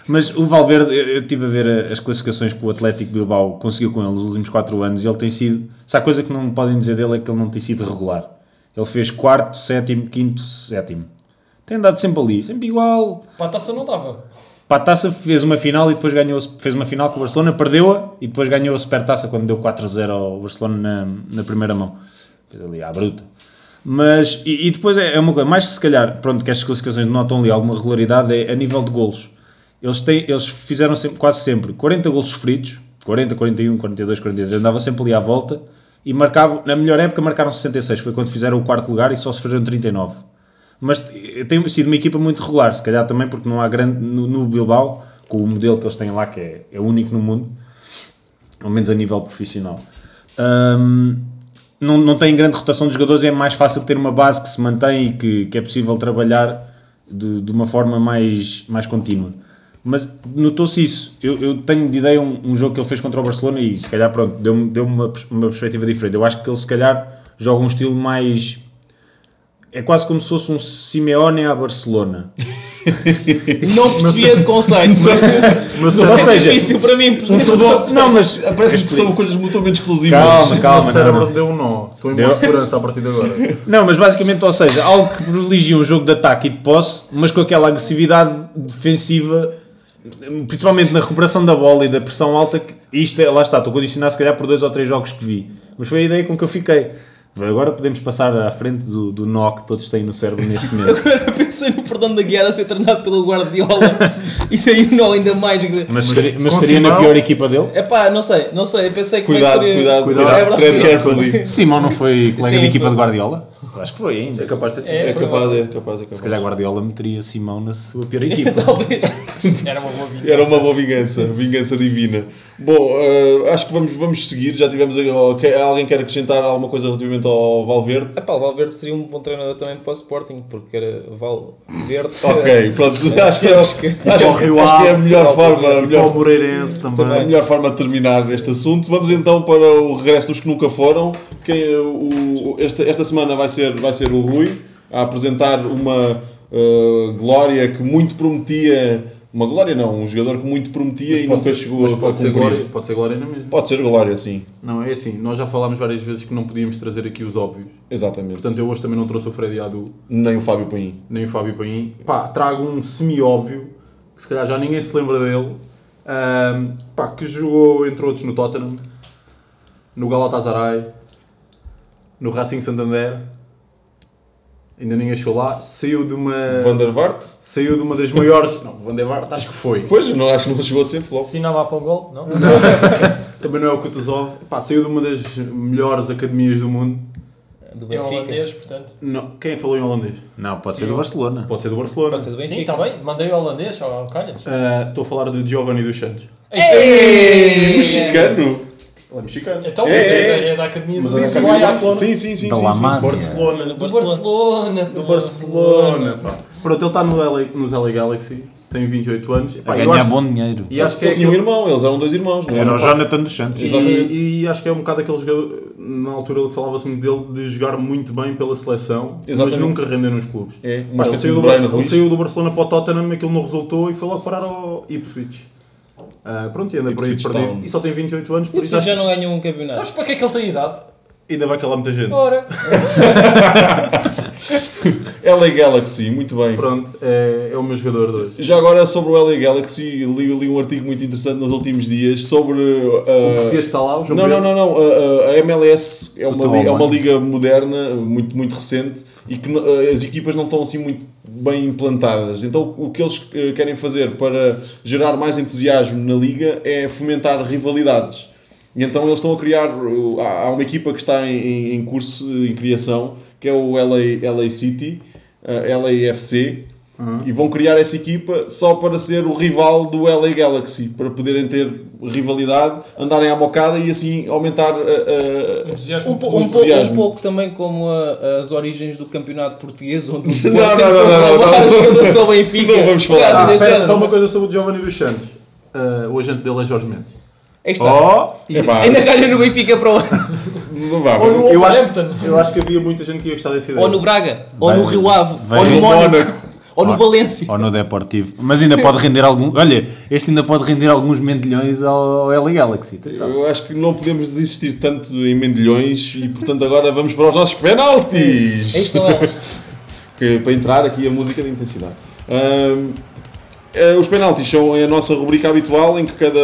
Mas o Valverde, eu, estive a ver as classificações que o Atlético Bilbao conseguiu com ele nos últimos 4 anos e ele tem sido. Se há coisa que não podem dizer dele é que ele não tem sido regular. Ele fez quarto, sétimo, quinto, sétimo. Tem andado sempre ali, sempre igual. Para a taça não dava. Para a taça fez uma final e depois ganhou, fez uma final com o Barcelona, perdeu-a e depois ganhou a supertaça quando deu 4-0 ao Barcelona na, na primeira mão. Fez ali à bruta. Mas, e, e depois é, é uma coisa, mais que se calhar, pronto, que estas classificações notam ali alguma regularidade, é a nível de golos. eles, têm, eles fizeram sempre, quase sempre 40 golos sofridos, 40, 41, 42, 43, andavam sempre ali à volta e marcavam, na melhor época marcaram 66, foi quando fizeram o quarto lugar e só sofreram 39. Mas tem sido uma equipa muito regular, se calhar também porque não há grande no, no Bilbao, com o modelo que eles têm lá, que é, é único no mundo, ao menos a nível profissional. Hum, não, não tem grande rotação de jogadores, é mais fácil ter uma base que se mantém e que, que é possível trabalhar de, de uma forma mais, mais contínua. Mas notou-se isso. Eu, eu tenho de ideia um, um jogo que ele fez contra o Barcelona e se calhar pronto, deu-me deu uma, uma perspectiva diferente. Eu acho que ele se calhar joga um estilo mais. É quase como se fosse um Simeone à Barcelona. Não percebi esse conceito. Mas, Ou é seja, difícil para mim. não, mas Parece que são coisas mutuamente exclusivas. Calma, o calma. cérebro não, não. deu um nó. Estou em Deu? boa segurança a partir de agora. Não, mas basicamente, ou seja, algo que privilegia um jogo de ataque e de posse, mas com aquela agressividade defensiva, principalmente na recuperação da bola e da pressão alta, que isto é, lá está, estou a condicionar se calhar por dois ou três jogos que vi, mas foi a ideia com que eu fiquei. Agora podemos passar à frente do, do nó que todos têm no cérebro neste momento. Agora pensei no Fernando da Guiar a ser treinado pelo Guardiola e daí o nó ainda mais. Mas, mas estaria na pior equipa dele? Epá, não sei, não sei. Eu pensei que Cuidado, seria... cuidado, Cuidado. cuidado. É. Simão não foi colega Sim, de equipa foi. de Guardiola? Eu acho que foi ainda. É capaz de ter sido. É, É capaz, é capaz, é capaz. Se calhar Guardiola meteria Simão na sua pior equipa. Talvez. Era uma boa vida. Era uma boa vingança, vingança divina. Bom, eh, acho que vamos, vamos seguir. Já tivemos. que- Alguém quer acrescentar alguma coisa relativamente ao Valverde? Epá, o Valverde seria um bom treinador também para o Sporting, porque era Valverde. Ok, pronto. Acho que, Acho que- acho, Rio acho que é a melhor forma. A o melhor, Moreirense a também. melhor forma de terminar este assunto. Vamos então para o regresso dos que nunca foram. Que é o, esta, esta semana vai ser, vai ser o Rui a apresentar uma eh, glória que muito prometia. Uma glória não, um jogador que muito prometia e nunca ser- chegou mas a pode ser, glória, pode ser glória na mesma. Pode ser glória, sim. Não, é assim, nós já falámos várias vezes que não podíamos trazer aqui os óbvios. Exatamente. Portanto, eu hoje também não trouxe o Freddy Adu, Nem o Fábio Paim. nem o Fábio Paim. Pá, trago um semi-óbvio, que se calhar já ninguém se lembra dele. Ahm, pá, que jogou, entre outros, no Tottenham, no Galatasaray, no Racing Santander. Ainda ninguém chegou lá. Saiu de uma... Van der Vaart? Saiu de uma das maiores... Não, Van der Vaart acho que foi. Pois, não, acho que não chegou a ser flop. Sinava para um gol? Não? Também não é o Kutuzov. Pá, saiu de uma das melhores academias do mundo. Do É Benfica. holandês, portanto. Não, quem é que falou em holandês? Não, pode ser do Barcelona. Pode ser do Barcelona. Pode ser do Sim, Benfica. está bem. Mandei o holandês ao Calhas. Ah, Estou a falar de Giovanni dos Santos. Ei, mexicano! Ele é mexicano. Então, É, mas é, é. é da academia Mas do é Sim, da sim, sim, sim, sim, Da. Masia. Barcelona. Do Barcelona. Do Barcelona. pá. Pronto, ele está no LA, nos LA Galaxy, tem 28 anos. Pá, A ganhar acho- bom dinheiro. E acho que é tinha um irmão, eles eram dois irmãos, Era o? Jonathan dos Santos. Exatamente. E, e acho que é um bocado aquele jogador, na altura falava-se muito dele, de jogar muito bem pela seleção, Exatamente. mas nunca render nos clubes. É, Pá, ele, saiu de do Barcelona, ele saiu do Barcelona para o Tottenham, aquilo não resultou e foi logo parar ao Ipswich. Ah, pronto, e anda por aí perdido. E só tem 28 anos, por Por isso acho já não ganhou um campeonato. Sabes para que é que ele tem idade? ainda vai calar muita gente. Ora. LA Galaxy, muito bem. Pronto, é, é o meu jogador de hoje. Já agora sobre o LA Galaxy, li, li um artigo muito interessante nos últimos dias sobre. O uh, português que está lá, o João Não, não, Pedro. não, não. A, a- a MLS é uma, liga, é uma liga moderna, muito, muito recente e que uh, as equipas não estão assim muito bem implantadas. Então, o que eles uh, querem fazer para gerar mais entusiasmo na liga é fomentar rivalidades. E então, eles estão a criar. Há uma equipa que está em, curso, em criação, que é o LA, LA City, uh, LAFC. E vão criar essa equipa só para ser o rival do LA Galaxy, para poderem ter rivalidade, andarem à mocada e assim aumentar uh, uh, Entusiasmo. Um, po- O um pouco, um pouco também como a- as origens do campeonato português, onde o Não, Sporting não, não, não, não, não. só Benfica. Não vamos falar. Ah, desse género. só uma coisa sobre o Giovanni dos Santos. Ah, o agente dele é Jorge Mendes. Aí está. Oh, epá, Ainda ganha no Benfica para o ano. não vá, Ou no Eu acho, eu acho que havia muita gente que ia gostar dessa ideia. Ou no Braga, ou no Rio Ave, ou no no Mónaco, Mónaco. ou no Valência. Ou no Deportivo. Mas ainda pode render algum. Olha, este ainda pode render alguns mendilhões ao LA Galaxy. Eu acho que não podemos desistir tanto em mendilhões e portanto agora vamos para os nossos penaltis. Aí estão eles. Que- para entrar aqui a música de intensidade. Ahm, eh, os penaltis são a nossa rubrica habitual em que cada,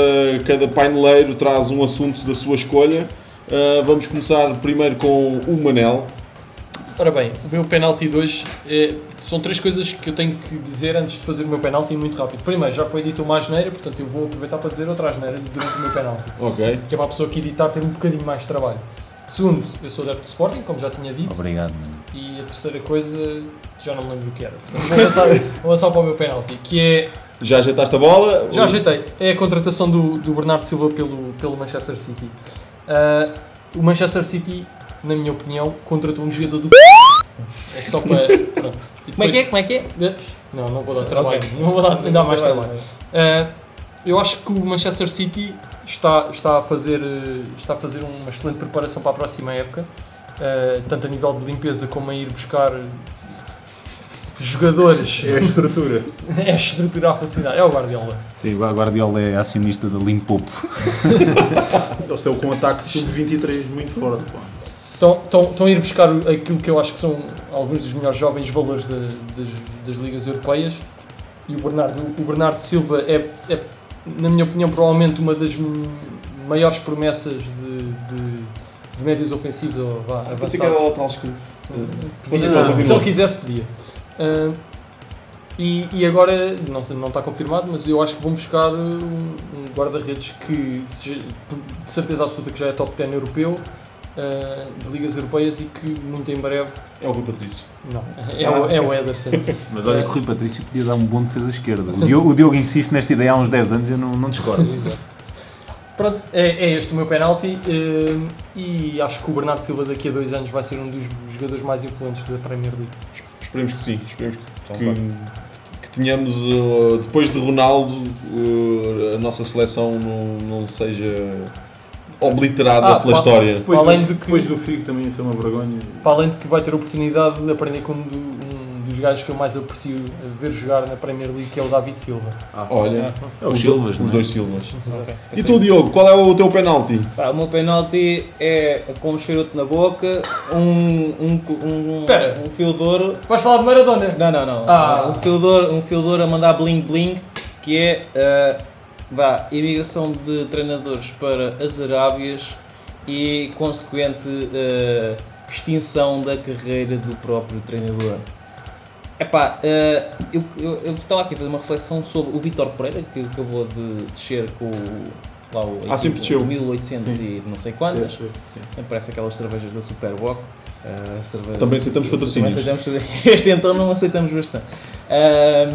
cada paineleiro traz um assunto da sua escolha. Ah, vamos começar primeiro com o Manel. Ora bem, o meu penalti de hoje é, são três coisas que eu tenho que dizer antes de fazer o meu penalti muito rápido. Primeiro, já foi dito uma asneira, portanto eu vou aproveitar para dizer outra asneira durante o meu penalti. Ok. Que é para a pessoa que editar ter um bocadinho mais de trabalho. Segundo, eu sou adepto de Sporting, como já tinha dito. Obrigado, mano. E a terceira coisa, já não me lembro o que era. Portanto, vou avançar, vou avançar para o meu penalti, que é Já ajeitaste a bola? já ajeitei. É a contratação do, do Bernardo Silva pelo, pelo Manchester City. Ah, o Manchester City, na minha opinião, contratou um jogador do. É só para. Pronto. E Como é que é? depois- Como é que é? Não, não vou dar trabalho. Ok. Não vou dar, dar mais Trabalho. Ah, eu acho que o Manchester City está, está, a fazer, eh, está a fazer uma excelente preparação para a próxima época, ah, tanto a nível de limpeza como a ir buscar jogadores. É a estrutura. É a estrutura a fascinar. É o Guardiola. Sim, o Guardiola é acionista da Limpopo. Eles estão com um ataque sub-23 muito forte. Pá. Estão, estão, estão a ir buscar aquilo que eu acho que são alguns dos melhores jovens valores da- das, das ligas europeias. E o Bernardo, o Bernardo Silva é, é, na minha opinião, provavelmente uma das maiores promessas de, de, de médios ofensivos vá, Pensei que era avançados. Podia, Continua, se ele quisesse, podia. Ah, e, e agora, não, sei, não está confirmado, mas eu acho que vão buscar uh, um, um guarda-redes que de certeza absoluta que já é top 10 europeu, ah, de ligas europeias e que muito em breve. É o Rui Patrício. Não, é, o, é o Ederson. Mas olha que o Rui Patrício podia dar um bom defesa esquerda. O Diogo, o Diogo insiste nesta ideia há uns 10 anos e eu não, não discordo. Pronto, é, é este o meu penalti ah, e acho que o Bernardo Silva daqui a dois anos vai ser um dos jogadores mais influentes da Premier League. Esperemos que sim. Esperemos que, Então, que, vá. que tenhamos, uh, depois de Ronaldo, a nossa seleção não, não seja obliterada Ah, pela pá, história. Depois, Além do, de que- depois do Figo também ia ser uma vergonha. Para além de que vai ter a oportunidade de aprender com um, do- um dos gajos que eu mais aprecio ver jogar na Premier League, que é o David Silva. Olha, É os os, Silvas, os é? dois Silvas. Ok. E tu, Diogo, qual é o teu penalti? Pá, o meu penalti é com um charuto na boca, um, um, um, Pera. um fio de ouro. Vais falar de Maradona? Não, não, não. Ah. Um fio de ouro, um fio de ouro a mandar bling bling, que é ah, vá, imigração de treinadores para as Arábias e consequente ah, extinção da carreira do próprio treinador. Epá, ah, eu, eu, eu estava aqui a fazer uma reflexão sobre o Vitor Pereira, que acabou de descer com o, lá o Ah, desceu. 1800 e não sei quantas. Sim, sim. Parece aquelas cervejas da Superboc. ah, cerveja- Também aceitamos patrocínios. Também aceitamos, este então não aceitamos bastante. Ah,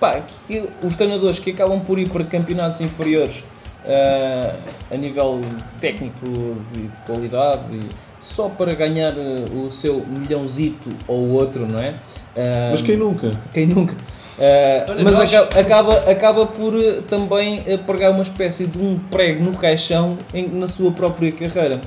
pá, que os treinadores que acabam por ir para campeonatos inferiores ah, a nível técnico e de qualidade e só para ganhar ah, o seu milhãozito ou outro, não é? Ah, Mas quem nunca? quem nunca? Olha, mas acaba, acaba, acaba por também pregar uma espécie de um prego no caixão em- na sua própria carreira.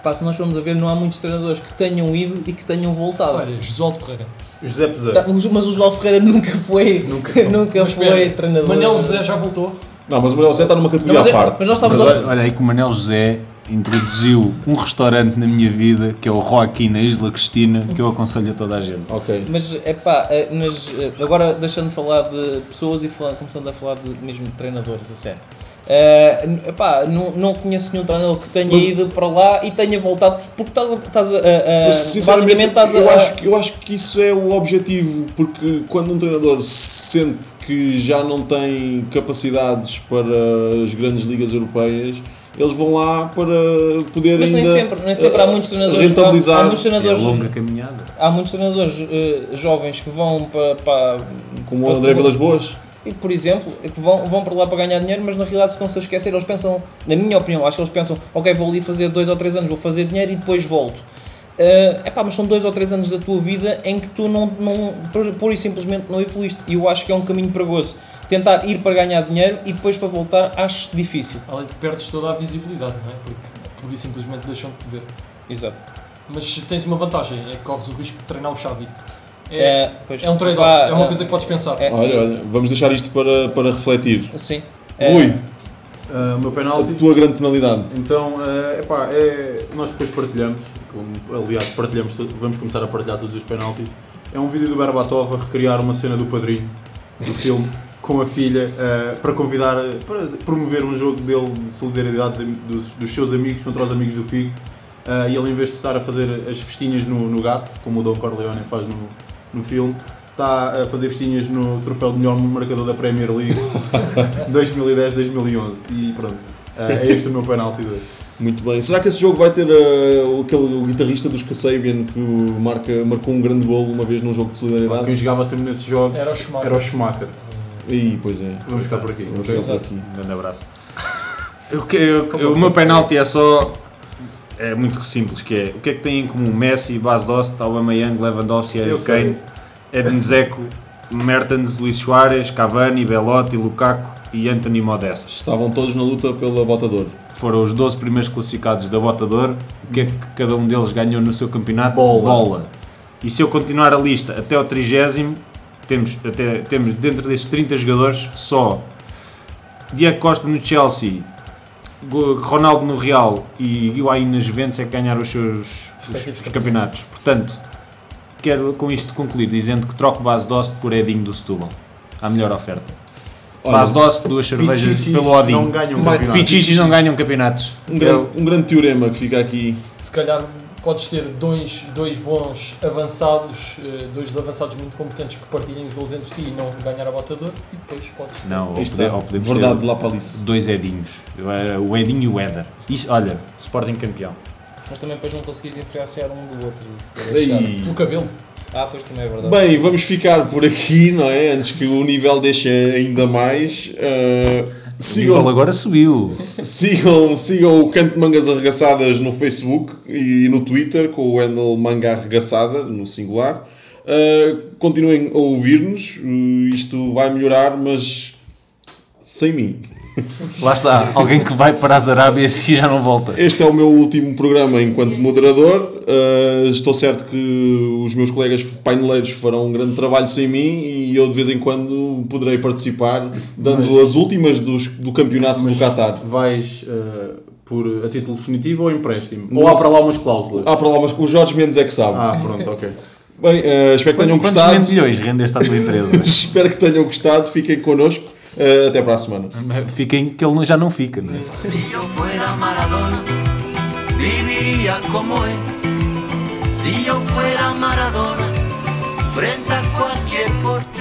Pá, se nós formos a ver, não há muitos treinadores que tenham ido e que tenham voltado. Olha, Josualdo Ferreira. José Pezé. Tá, mas o João Ferreira nunca foi, Nunca nunca, Mas foi treinador. Manel José já voltou. Não, mas o Manuel José está numa categoria Não, mas à é- parte. mas nós estamos Mas a- olha, olha aí que o Manel José introduziu um restaurante na minha vida que é o Joaquim na Isla Cristina que eu aconselho a toda a gente. Ok. Mas é pá, eh, mas eh, agora deixando de falar de pessoas e falar- começando a falar de mesmo de treinadores, a sério. N- epá, não, não conheço nenhum treinador que tenha Mas- ido para lá e tenha voltado, porque estás a. Estás a, a- Mas, basicamente estás a. eu, acho, que- eu acho que isso é o objetivo, porque quando um treinador sente que já não tem capacidades para as grandes ligas europeias, eles vão lá para poder mas nem sempre, nem sempre há eh, muitos treinadores. rentabilizar. Há, há muitos É a treinadores, longa caminhada. há muitos treinadores eh, jovens que vão para. para Como o para- André Vilas Boas. E, por exemplo, que vão, vão para lá para ganhar dinheiro, mas na realidade estão-se a esquecer. Eles pensam, na minha opinião, acho que eles pensam, ok, vou ali fazer dois ou três anos, vou fazer dinheiro e depois volto. É epá, mas são dois ou três anos da tua vida em que tu não, não pura- pura e simplesmente não evoluíste. E eu acho que é um caminho perigoso. Tentar ir para ganhar dinheiro e depois para voltar, acho difícil. Além de que perdes toda a visibilidade, não é? Porque por isso simplesmente deixam-te de ver. Exato. Mas tens uma vantagem, é que corres o risco de treinar o Xavi. É, É, pois, é um trade-off, pá, é uma é- coisa que podes pensar. é- Olha, olha, vamos deixar isto para, para refletir. Sim. É, Rui, Ah, o meu a penalti. tua grande penalidade. Então, é, epá, é, nós depois partilhamos, como, aliás, partilhamos, vamos começar a partilhar todos os penaltis. É um vídeo do Berbatov a recriar uma cena do padrinho, do filme, com a filha, eh, para convidar, para promover um jogo dele de solidariedade de- dos, dos seus amigos contra os amigos do Figo. ah, e ele, em vez de estar a fazer as festinhas no, no gato, como o Don Corleone faz no, no filme, está a fazer festinhas no troféu de melhor marcador da Premier League 2010-2011. E pronto, ah, é este o meu penalti de hoje. Muito bem. Será que esse jogo vai ter uh, aquele o guitarrista dos Kasabian que marca, marcou um grande golo uma vez num jogo de Quem solidariedade? jogava sempre nesses jogos Era o Schumacher. era o Schumacher. Ih, pois é. Vamos ficar por aqui. Vamos ficar por aqui. Um grande abraço. O, que, eu- o meu penalti é só. É muito simples, que é o que é que têm em comum Messi, Bas Dost, Aubameyang, Lewandowski, Eu Harry. Kane, Edin Dzeko, Mertens, Luís Soares, Cavani, Belotti, Lukaku e Anthony Modeste. Estavam todos na luta pela bota de ouro. Foram os 12 primeiros classificados da Bota de Ouro. O que é que cada um deles ganhou no seu campeonato? Bola. E se eu continuar a lista até ao 30 temos, até, temos dentro destes 30 jogadores só Diego Costa no Chelsea, Ronaldo no Real e Higuaín na Juventus é que ganharam os seus os, os campeonatos. Portanto, quero com isto concluir dizendo que troco base Dost por Edinho do Setúbal. À melhor oferta. Olha, Base Dost, duas cervejas Pichichis pelo Odinho. não ganham Mas campeonato. Pichichis não ganham campeonatos. um, grande, um grande teorema que fica aqui. Se calhar podes ter dois, dois bons avançados, eh, dois avançados muito competentes que partilhem os gols entre si e não ganhar a bota de ouro, e depois podes ter. Não, ou, Aí pode, está. ou podemos Verdade ter Palice. dois Edinhos. O Edinho e o Éder. Isto, olha, Sporting campeão. Mas também depois não conseguis diferenciar um do outro. O cabelo. Ah, pois também é verdade. Bem, vamos ficar por aqui, não é? Antes que o nível deixe ainda mais. Uh, O nível sigam, agora subiu. sigam, sigam o Canto de Mangas Arregaçadas no Facebook e no Twitter com o handle Manga Arregaçada, no singular. Uh, continuem a ouvir-nos. Uh, isto vai melhorar, mas sem mim. Lá está, alguém que vai para as Arábias e já não volta. Este é o meu último programa enquanto moderador. Uh, estou certo que os meus colegas paineleiros farão um grande trabalho sem mim e eu de vez em quando poderei participar, dando Mas- as últimas dos, do campeonato do Qatar. Vais eh, por a título definitivo ou empréstimo? Não Ou há para lá umas cláusulas? Há para lá, mas o Jorge Mendes é que sabe. Ah, pronto, ok. Bem, uh, espero que tenham Quantos gostado. milhões rendeste à tua empresa? espero que tenham gostado. Fiquem connosco. Uh, até para a semana. Fiquem que ele já não fica, não é? Se eu fuera Maradona, viviria como é. Se eu fuera Maradona, frente a qualquer porta.